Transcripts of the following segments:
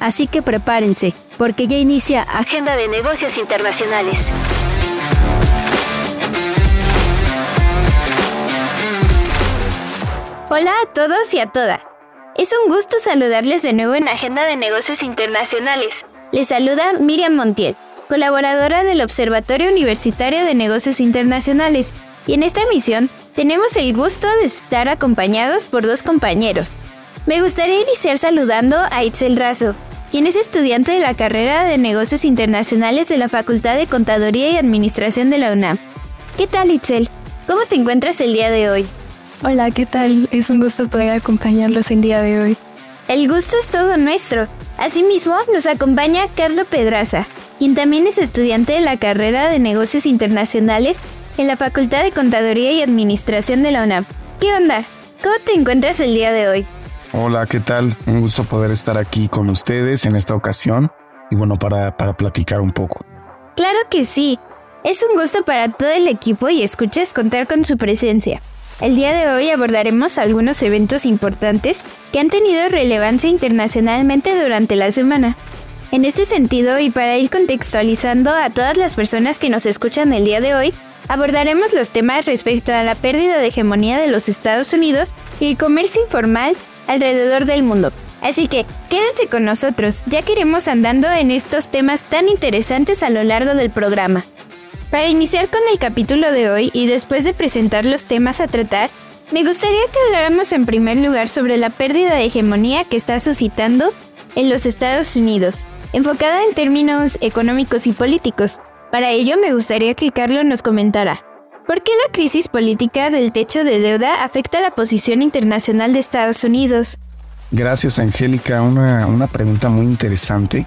Así que prepárense, porque ya inicia Agenda de Negocios Internacionales. Hola a todos y a todas. Es un gusto saludarles de nuevo en Agenda de Negocios Internacionales. Les saluda Miriam Montiel, colaboradora del Observatorio Universitario de Negocios Internacionales, y en esta emisión tenemos el gusto de estar acompañados por dos compañeros. Me gustaría iniciar saludando a Itzel Razo, quien es estudiante de la carrera de Negocios Internacionales de la Facultad de Contaduría y Administración de la UNAM. ¿Qué tal, Itzel? ¿Cómo te encuentras el día de hoy? Hola, ¿qué tal? Es un gusto poder acompañarlos el día de hoy. El gusto es todo nuestro. Asimismo, nos acompaña Carlos Pedraza, quien también es estudiante de la carrera de Negocios Internacionales en la Facultad de Contaduría y Administración de la UNAM. ¿Qué onda? ¿Cómo te encuentras el día de hoy? Hola, ¿qué tal? Un gusto poder estar aquí con ustedes en esta ocasión y bueno, para, para platicar un poco. Claro que sí. Es un gusto para todo el equipo y escuches contar con su presencia. El día de hoy abordaremos algunos eventos importantes que han tenido relevancia internacionalmente durante la semana. En este sentido, y para ir contextualizando a todas las personas que nos escuchan el día de hoy, abordaremos los temas respecto a la pérdida de hegemonía de los Estados Unidos y el comercio informal alrededor del mundo. Así que quédense con nosotros, ya que iremos andando en estos temas tan interesantes a lo largo del programa. Para iniciar con el capítulo de hoy y después de presentar los temas a tratar, me gustaría que habláramos en primer lugar sobre la pérdida de hegemonía que está suscitando en los Estados Unidos, enfocada en términos económicos y políticos. Para ello me gustaría que Carlos nos comentara, ¿por qué la crisis política del techo de deuda afecta la posición internacional de Estados Unidos? Gracias, Angélica. Una, una pregunta muy interesante.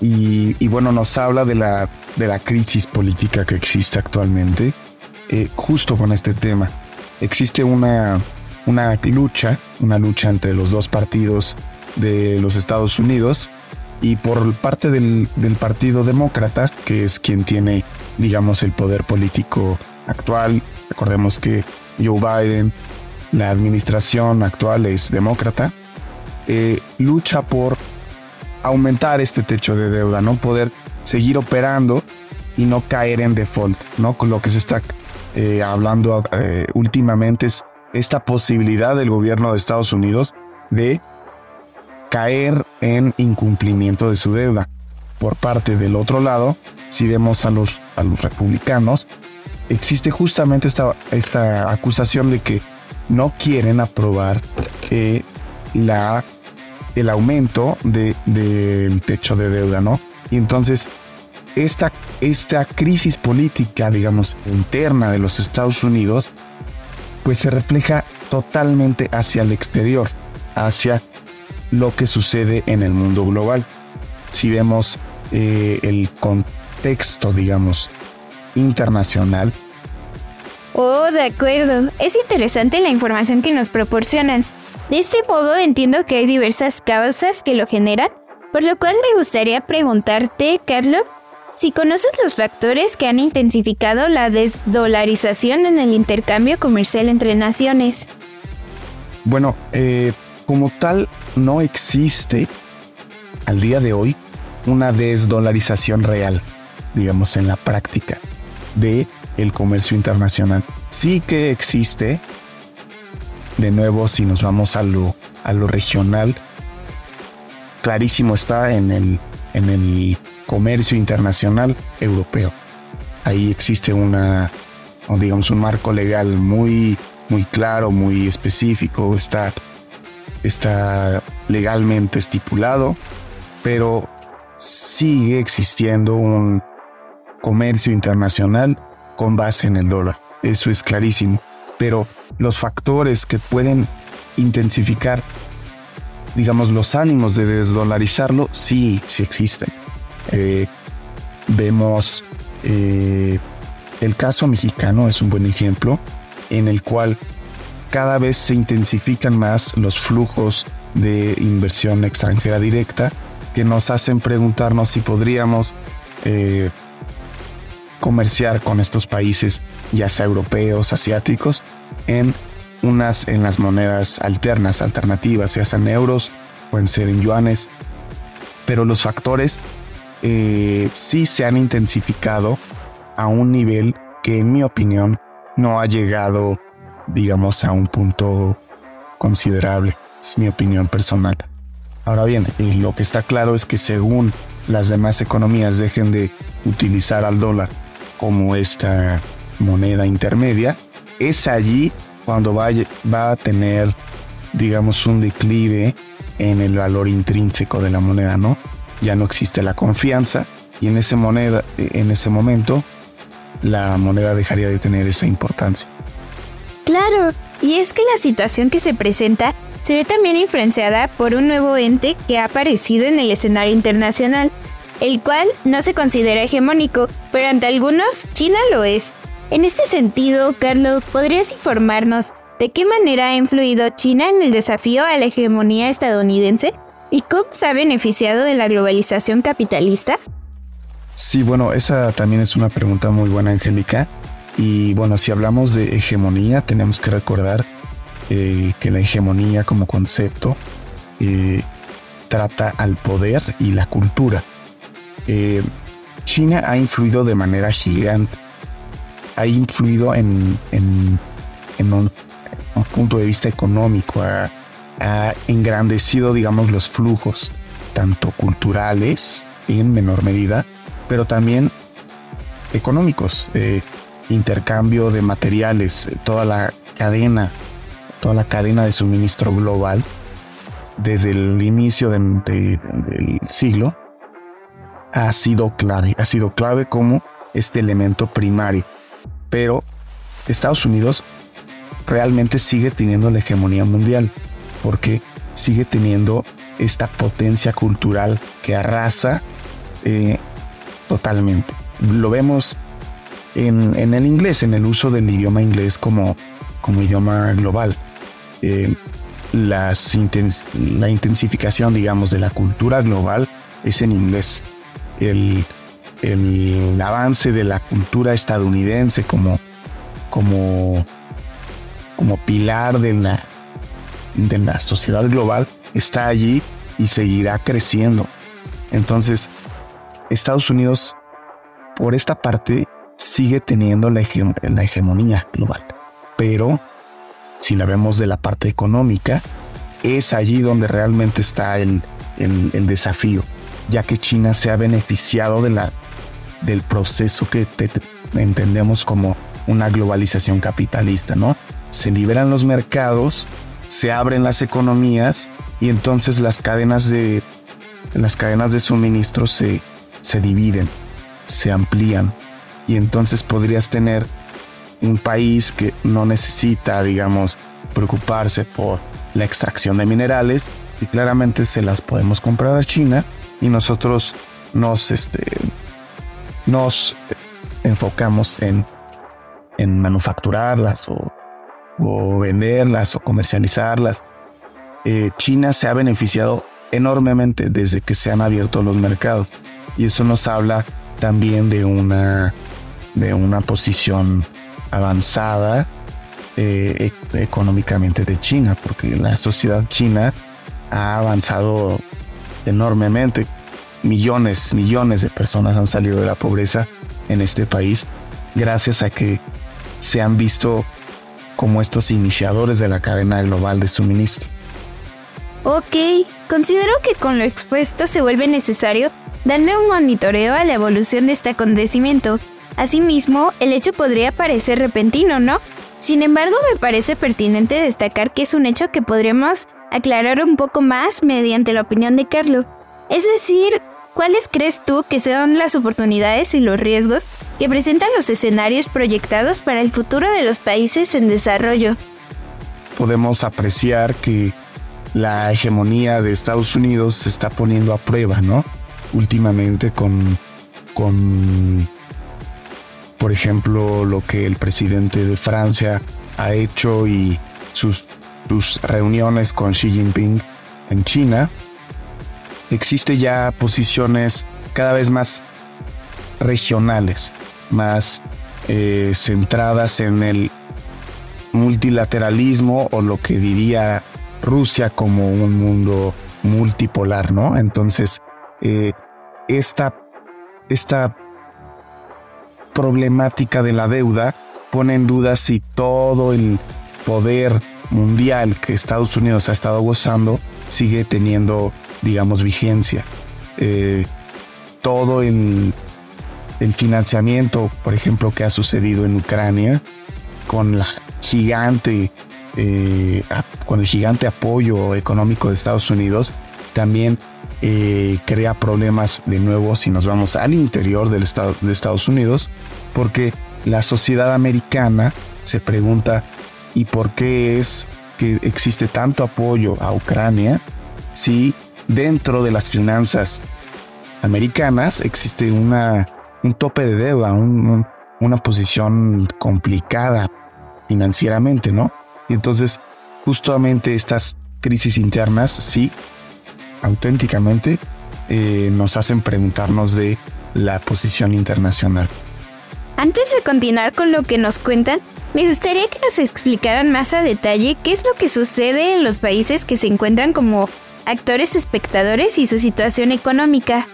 Y, bueno, nos habla de la, de la crisis política que existe actualmente, eh, justo con este tema. Existe una, una lucha, una lucha entre los dos partidos de los Estados Unidos y por parte del, del, Partido Demócrata, que es quien tiene, digamos, el poder político actual. Recordemos que Joe Biden, la administración actual es demócrata, eh, lucha por aumentar este techo de deuda, no poder seguir operando y no caer en default, ¿no? Con lo que se está eh, hablando eh, últimamente es esta posibilidad del gobierno de Estados Unidos de caer en incumplimiento de su deuda. Por parte del otro lado, si vemos a los, a los republicanos, existe justamente esta, esta acusación de que no quieren aprobar eh, la, el aumento de, del techo de deuda, ¿no? Y entonces esta, esta crisis política, digamos, interna de los Estados Unidos, pues se refleja totalmente hacia el exterior, hacia lo que sucede en el mundo global. Si vemos eh, el contexto, digamos, internacional. Oh, de acuerdo. Es interesante la información que nos proporcionas. De este modo entiendo que hay diversas causas que lo generan, por lo cual me gustaría preguntarte, Carlos, si conoces los factores que han intensificado la desdolarización en el intercambio comercial entre naciones. Bueno, eh, como tal, no existe al día de hoy una desdolarización real, digamos, en la práctica de el comercio internacional. Sí que existe, de nuevo, si nos vamos a lo, a lo regional, clarísimo está en el, en el comercio internacional europeo. Ahí existe una, digamos, un marco legal muy, muy claro, muy específico. Está está legalmente estipulado, pero sigue existiendo un comercio internacional con base en el dólar. Eso es clarísimo. Pero los factores que pueden intensificar, digamos, los ánimos de desdolarizarlo, sí, sí existen. Eh, vemos eh, el caso mexicano es un buen ejemplo en el cual cada vez se intensifican más los flujos de inversión extranjera directa que nos hacen preguntarnos si podríamos eh, comerciar con estos países, ya sea europeos, asiáticos, en unas en las monedas alternas, alternativas, ya sean euros, pueden ser en yuanes, pero los factores eh, sí se han intensificado a un nivel que en mi opinión no ha llegado, digamos, a un punto considerable. Es mi opinión personal. Ahora bien, lo que está claro es que según las demás economías dejen de utilizar al dólar como esta moneda intermedia, es allí cuando va, a tener, digamos, un declive en el valor intrínseco de la moneda, ¿no? Ya no existe la confianza y en ese, moneda, en ese momento la moneda dejaría de tener esa importancia. Claro, y es que la situación que se presenta se ve también influenciada por un nuevo ente que ha aparecido en el escenario internacional, el cual no se considera hegemónico, pero ante algunos China lo es. En este sentido, Carlos, ¿podrías informarnos de qué manera ha influido China en el desafío a la hegemonía estadounidense y cómo se ha beneficiado de la globalización capitalista? Sí, bueno, esa también es una pregunta muy buena, Angélica. Y bueno, si hablamos de hegemonía, tenemos que recordar eh, que la hegemonía como concepto eh, trata al poder y la cultura. Eh, China ha influido de manera gigante, ha influido en, un, punto de vista económico, ha, engrandecido, digamos, los flujos, tanto culturales en menor medida, pero también económicos, eh, intercambio de materiales, toda la cadena, toda la cadena de suministro global desde el inicio del siglo ha sido clave, ha sido clave como este elemento primario. Pero Estados Unidos realmente sigue teniendo la hegemonía mundial porque sigue teniendo esta potencia cultural que arrasa eh, totalmente. Lo vemos en, el inglés, en el uso del idioma inglés como, como idioma global. Eh, la intensificación, digamos, de la cultura global es en inglés. El, avance de la cultura estadounidense como, como, como pilar de la, de la sociedad global está allí y seguirá creciendo. Entonces, Estados Unidos, por esta parte, sigue teniendo la, hegemonía global. Pero, si la vemos de la parte económica, es allí donde realmente está el, desafío, ya que China se ha beneficiado de la, del proceso que entendemos como una globalización capitalista, ¿no? Se liberan los mercados, se abren las economías y entonces las cadenas de las cadenas de suministro se, se dividen, se amplían y entonces podrías tener un país que no necesita, digamos, preocuparse por la extracción de minerales y claramente se las podemos comprar a China y nosotros nos, este, nos enfocamos en, en manufacturarlas o, o, venderlas o comercializarlas. Eh, China se ha beneficiado enormemente desde que se han abierto los mercados y eso nos habla también de una, de una posición avanzada eh, e-, económicamente de China, porque la sociedad china ha avanzado enormemente. Millones, millones de personas han salido de la pobreza en este país gracias a que se han visto como estos iniciadores de la cadena global de suministro. Ok, considero que con lo expuesto se vuelve necesario darle un monitoreo a la evolución de este acontecimiento. Asimismo, el hecho podría parecer repentino, ¿no? Sin embargo, me parece pertinente destacar que es un hecho que podremos aclarar un poco más mediante la opinión de Carlo. Es decir, ¿cuáles crees tú que sean las oportunidades y los riesgos que presentan los escenarios proyectados para el futuro de los países en desarrollo? Podemos apreciar que la hegemonía de Estados Unidos se está poniendo a prueba, ¿no? últimamente con, con, por ejemplo, lo que el presidente de Francia ha hecho y sus, sus reuniones con Xi Jinping en China, existe ya posiciones cada vez más regionales, más eh, centradas en el multilateralismo o lo que diría Rusia como un mundo multipolar, ¿no? Entonces, eh, esta, esta problemática de la deuda pone en duda si todo el poder mundial que Estados Unidos ha estado gozando sigue teniendo, digamos, vigencia. Eh, todo el, el financiamiento, por ejemplo, que ha sucedido en Ucrania, con la gigante, eh, con el gigante apoyo económico de Estados Unidos, también eh, crea problemas de nuevo si nos vamos al interior del estado de Estados Unidos, porque la sociedad americana se pregunta ¿y por qué es que existe tanto apoyo a Ucrania si dentro de las finanzas americanas existe una, un tope de deuda, una posición complicada financieramente, ¿no? Y entonces, justamente estas crisis internas, sí, auténticamente, eh, nos hacen preguntarnos de la posición internacional. Antes de continuar con lo que nos cuentan, me gustaría que nos explicaran más a detalle qué es lo que sucede en los países que se encuentran como actores espectadores y su situación económica.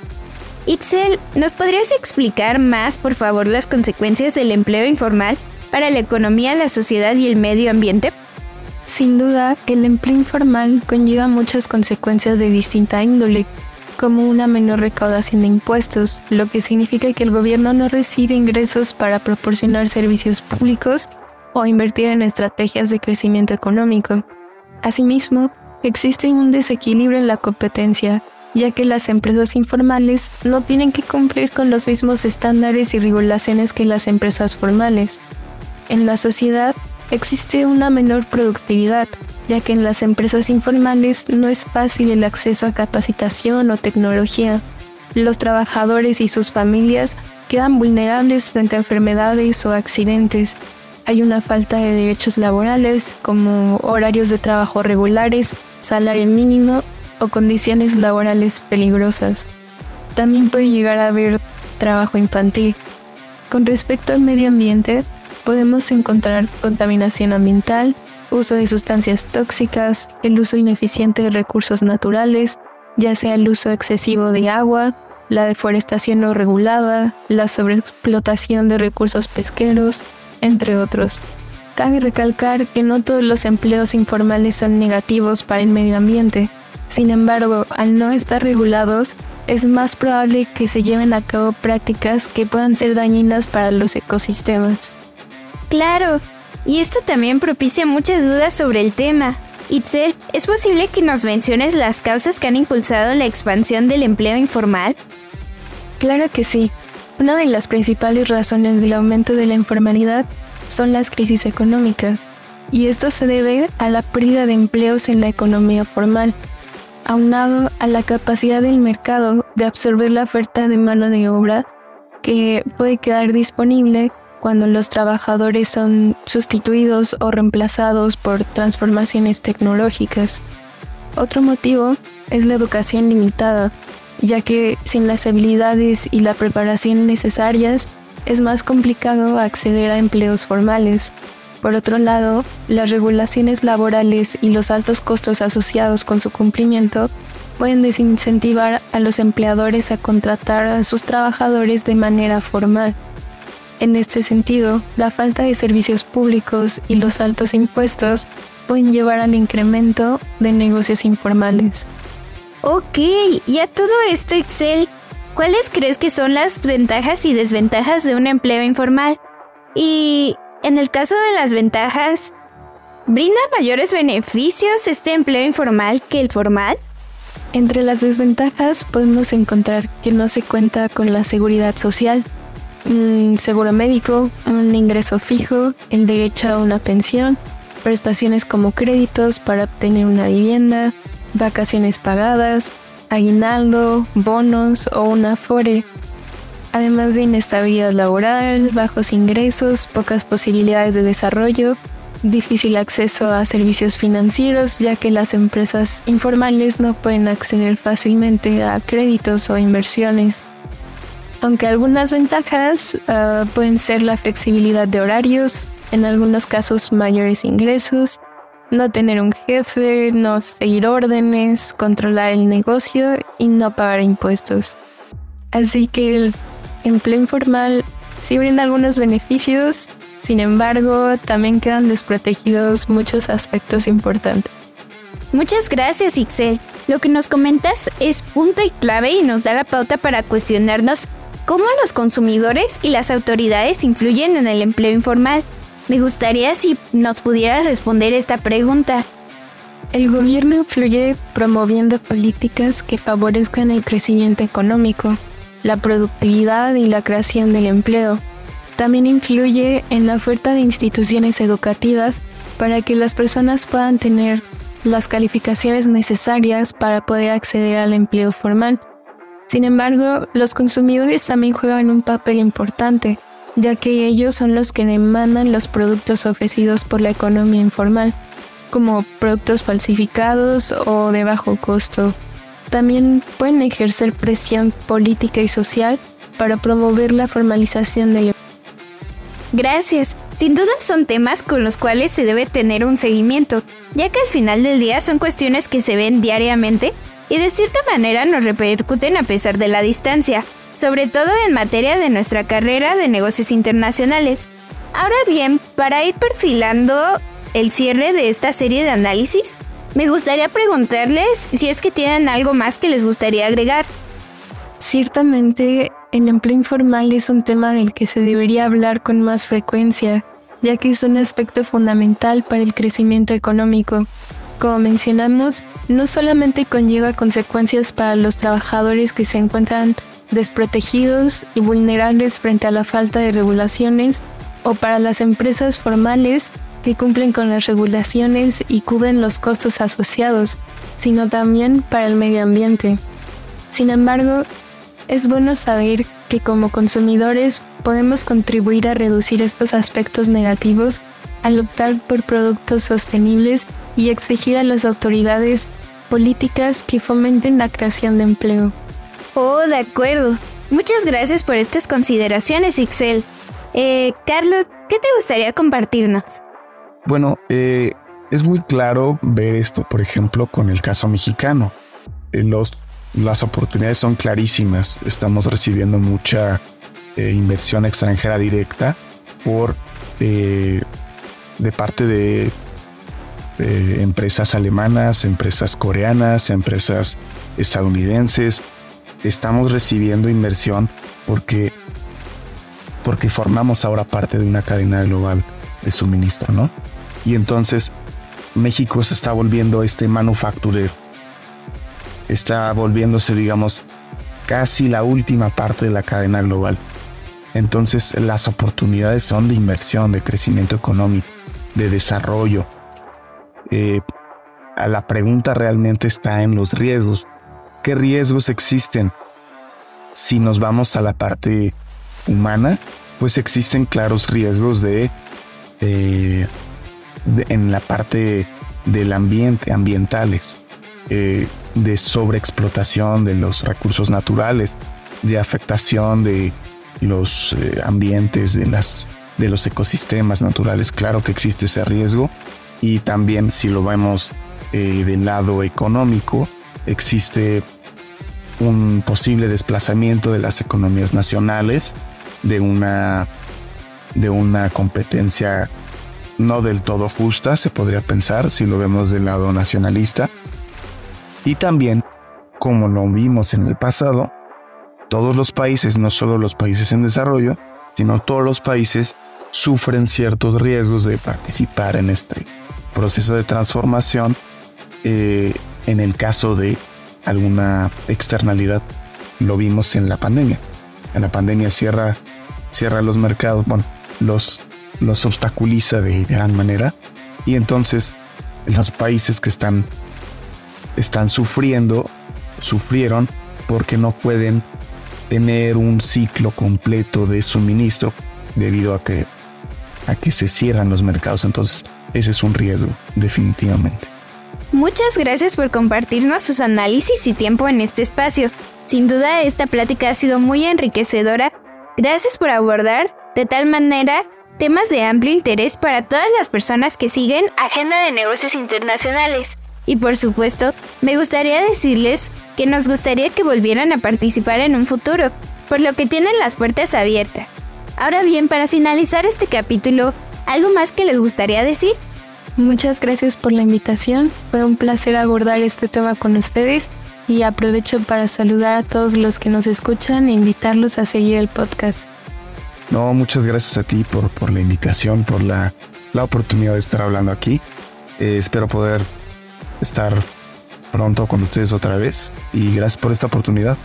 Itzel, ¿nos podrías explicar más, por favor, las consecuencias del empleo informal para la economía, la sociedad y el medio ambiente? Sin duda, el empleo informal conlleva muchas consecuencias de distinta índole, como una menor recaudación de impuestos, lo que significa que el gobierno no recibe ingresos para proporcionar servicios públicos o invertir en estrategias de crecimiento económico. Asimismo, existe un desequilibrio en la competencia, ya que las empresas informales no tienen que cumplir con los mismos estándares y regulaciones que las empresas formales. En la sociedad existe una menor productividad, ya que en las empresas informales no es fácil el acceso a capacitación o tecnología. Los trabajadores y sus familias quedan vulnerables frente a enfermedades o accidentes. Hay una falta de derechos laborales como horarios de trabajo regulares, salario mínimo o condiciones laborales peligrosas. También puede llegar a haber trabajo infantil. Con respecto al medio ambiente, podemos encontrar contaminación ambiental, uso de sustancias tóxicas, el uso ineficiente de recursos naturales, ya sea el uso excesivo de agua, la deforestación no regulada, la sobreexplotación de recursos pesqueros, entre otros. Cabe recalcar que no todos los empleos informales son negativos para el medio ambiente. Sin embargo, al no estar regulados, es más probable que se lleven a cabo prácticas que puedan ser dañinas para los ecosistemas. Claro, y esto también propicia muchas dudas sobre el tema. Itzel, ¿es posible que nos menciones las causas que han impulsado la expansión del empleo informal? Claro que sí. Una de las principales razones del aumento de la informalidad son las crisis económicas, y esto se debe a la pérdida de empleos en la economía formal, aunado a la capacidad del mercado de absorber la oferta de mano de obra que puede quedar disponible cuando los trabajadores son sustituidos o reemplazados por transformaciones tecnológicas. Otro motivo es la educación limitada, ya que sin las habilidades y la preparación necesarias es más complicado acceder a empleos formales. Por otro lado, las regulaciones laborales y los altos costos asociados con su cumplimiento pueden desincentivar a los empleadores a contratar a sus trabajadores de manera formal. En este sentido, la falta de servicios públicos y los altos impuestos pueden llevar al incremento de negocios informales. Ok, y a todo esto, Excel, ¿cuáles crees que son las ventajas y desventajas de un empleo informal? Y en el caso de las ventajas, ¿brinda mayores beneficios este empleo informal que el formal? Entre las desventajas podemos encontrar que no se cuenta con la seguridad social, un seguro médico, un ingreso fijo, el derecho a una pensión, prestaciones como créditos para obtener una vivienda, vacaciones pagadas, aguinaldo, bonos o una afore. además de inestabilidad laboral, bajos ingresos, pocas posibilidades de desarrollo, difícil acceso a servicios financieros, ya que las empresas informales no pueden acceder fácilmente a créditos o inversiones. Aunque algunas ventajas ah, pueden ser la flexibilidad de horarios, en algunos casos mayores ingresos, no tener un jefe, no seguir órdenes, controlar el negocio y no pagar impuestos. Así que el empleo informal sí brinda algunos beneficios, sin embargo también quedan desprotegidos muchos aspectos importantes. Muchas gracias, Ixel. Lo que nos comentas es punto y clave y nos da la pauta para cuestionarnos cómo los consumidores y las autoridades influyen en el empleo informal. Me gustaría si nos pudieras responder esta pregunta. El gobierno influye promoviendo políticas que favorezcan el crecimiento económico, la productividad y la creación del empleo. También influye en la oferta de instituciones educativas para que las personas puedan tener las calificaciones necesarias para poder acceder al empleo formal. Sin embargo, los consumidores también juegan un papel importante, ya que ellos son los que demandan los productos ofrecidos por la economía informal, como productos falsificados o de bajo costo. También pueden ejercer presión política y social para promover la formalización del Gracias. Sin duda son temas con los cuales se debe tener un seguimiento, ya que al final del día son cuestiones que se ven diariamente y de cierta manera nos repercuten a pesar de la distancia sobre todo en materia de nuestra carrera de negocios internacionales. Ahora bien, para ir perfilando el cierre de esta serie de análisis, me gustaría preguntarles si es que tienen algo más que les gustaría agregar. Ciertamente, el empleo informal es un tema del que se debería hablar con más frecuencia, ya que es un aspecto fundamental para el crecimiento económico. Como mencionamos, no solamente conlleva consecuencias para los trabajadores que se encuentran desprotegidos y vulnerables frente a la falta de regulaciones o para las empresas formales que cumplen con las regulaciones y cubren los costos asociados, sino también para el medio ambiente. Sin embargo, es bueno saber que como consumidores podemos contribuir a reducir estos aspectos negativos al optar por productos sostenibles y exigir a las autoridades políticas que fomenten la creación de empleo. Oh, de acuerdo. Muchas gracias por estas consideraciones, Ixel. Eh, Carlos, ¿qué te gustaría compartirnos? Bueno, eh, es muy claro ver esto, por ejemplo, con el caso mexicano. Eh, los, las oportunidades son clarísimas. Estamos recibiendo mucha eh, inversión extranjera directa por de parte de, de empresas alemanas, empresas coreanas, empresas estadounidenses estamos recibiendo inversión porque, porque formamos ahora parte de una cadena global de suministro, ¿no? Y entonces México se está volviendo este manufacturero. Está volviéndose, digamos, casi la última parte de la cadena global. Entonces las oportunidades son de inversión, de crecimiento económico, de desarrollo. Eh, la pregunta realmente está en los riesgos qué riesgos existen. Si nos vamos a la parte humana, pues existen claros riesgos de, en la parte del ambiente, ambientales, eh, de sobreexplotación de los recursos naturales, de afectación de los eh, ambientes, de, las, de los ecosistemas naturales. Claro que existe ese riesgo. Y también si lo vemos eh, del lado económico, existe un posible desplazamiento de las economías nacionales de una, de una competencia no del todo justa, se podría pensar, si lo vemos del lado nacionalista. Y también, como lo vimos en el pasado, todos los países, no solo los países en desarrollo, sino todos los países sufren ciertos riesgos de participar en este proceso de transformación eh, en el caso de alguna externalidad. Lo vimos en la pandemia. En la pandemia cierra, cierra los mercados, bueno, los, los obstaculiza de gran manera. Y entonces los países que están, están sufriendo, sufrieron porque no pueden tener un ciclo completo de suministro debido a que, a que se cierran los mercados. Entonces, ese es un riesgo, definitivamente. Muchas gracias por compartirnos sus análisis y tiempo en este espacio. Sin duda, esta plática ha sido muy enriquecedora. Gracias por abordar, de tal manera, temas de amplio interés para todas las personas que siguen Agenda de Negocios Internacionales. Y por supuesto, me gustaría decirles que nos gustaría que volvieran a participar en un futuro, por lo que tienen las puertas abiertas. Ahora bien, para finalizar este capítulo, ¿algo más que les gustaría decir? Muchas gracias por la invitación. Fue un placer abordar este tema con ustedes y aprovecho para saludar a todos los que nos escuchan e invitarlos a seguir el podcast. No, muchas gracias a ti por, por la invitación, por la, la oportunidad de estar hablando aquí. Eh, espero poder estar pronto con ustedes otra vez y gracias por esta oportunidad.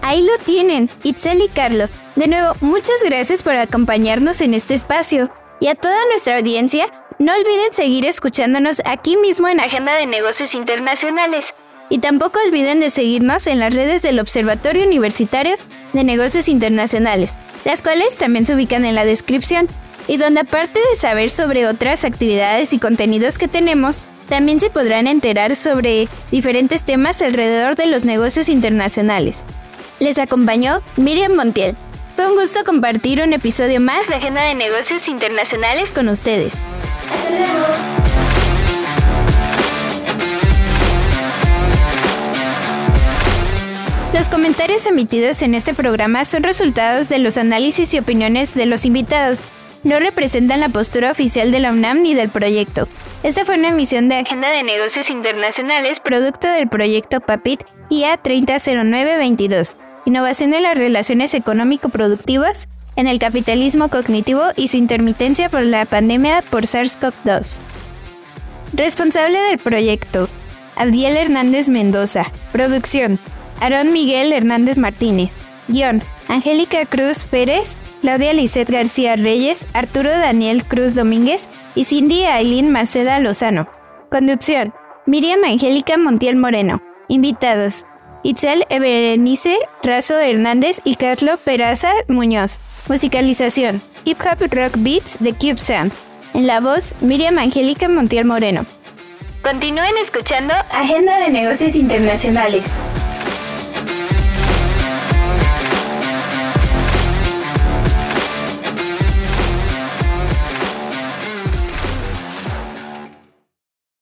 Ahí lo tienen, Itzel y Carlos. De nuevo, muchas gracias por acompañarnos en este espacio. Y a toda nuestra audiencia, no olviden seguir escuchándonos aquí mismo en Agenda de Negocios Internacionales. Y tampoco olviden de seguirnos en las redes del Observatorio Universitario de Negocios Internacionales, las cuales también se ubican en la descripción, y donde aparte de saber sobre otras actividades y contenidos que tenemos, también se podrán enterar sobre diferentes temas alrededor de los negocios internacionales. Les acompañó Miriam Montiel. Fue un gusto compartir un episodio más de Agenda de Negocios Internacionales con ustedes. Los comentarios emitidos en este programa son resultados de los análisis y opiniones de los invitados no representan la postura oficial de la UNAM ni del proyecto. Esta fue una emisión de Agenda de Negocios Internacionales, producto del proyecto PAPIT IA 300922, Innovación en las Relaciones Económico-Productivas en el Capitalismo Cognitivo y su intermitencia por la pandemia por SARS-CoV-2. Responsable del proyecto, Abdiel Hernández Mendoza. Producción, Aarón Miguel Hernández Martínez. Guión, Angélica Cruz Pérez, Claudia Lisset García Reyes, Arturo Daniel Cruz Domínguez y Cindy Aileen Maceda Lozano. Conducción, Miriam Angélica Montiel Moreno. Invitados, Itzel Eberenice Razo Hernández y Carlos Peraza Muñoz. Musicalización, Hip Hop Rock Beats de Cube Sounds. En la voz, Miriam Angélica Montiel Moreno. Continúen escuchando Agenda de Negocios Internacionales.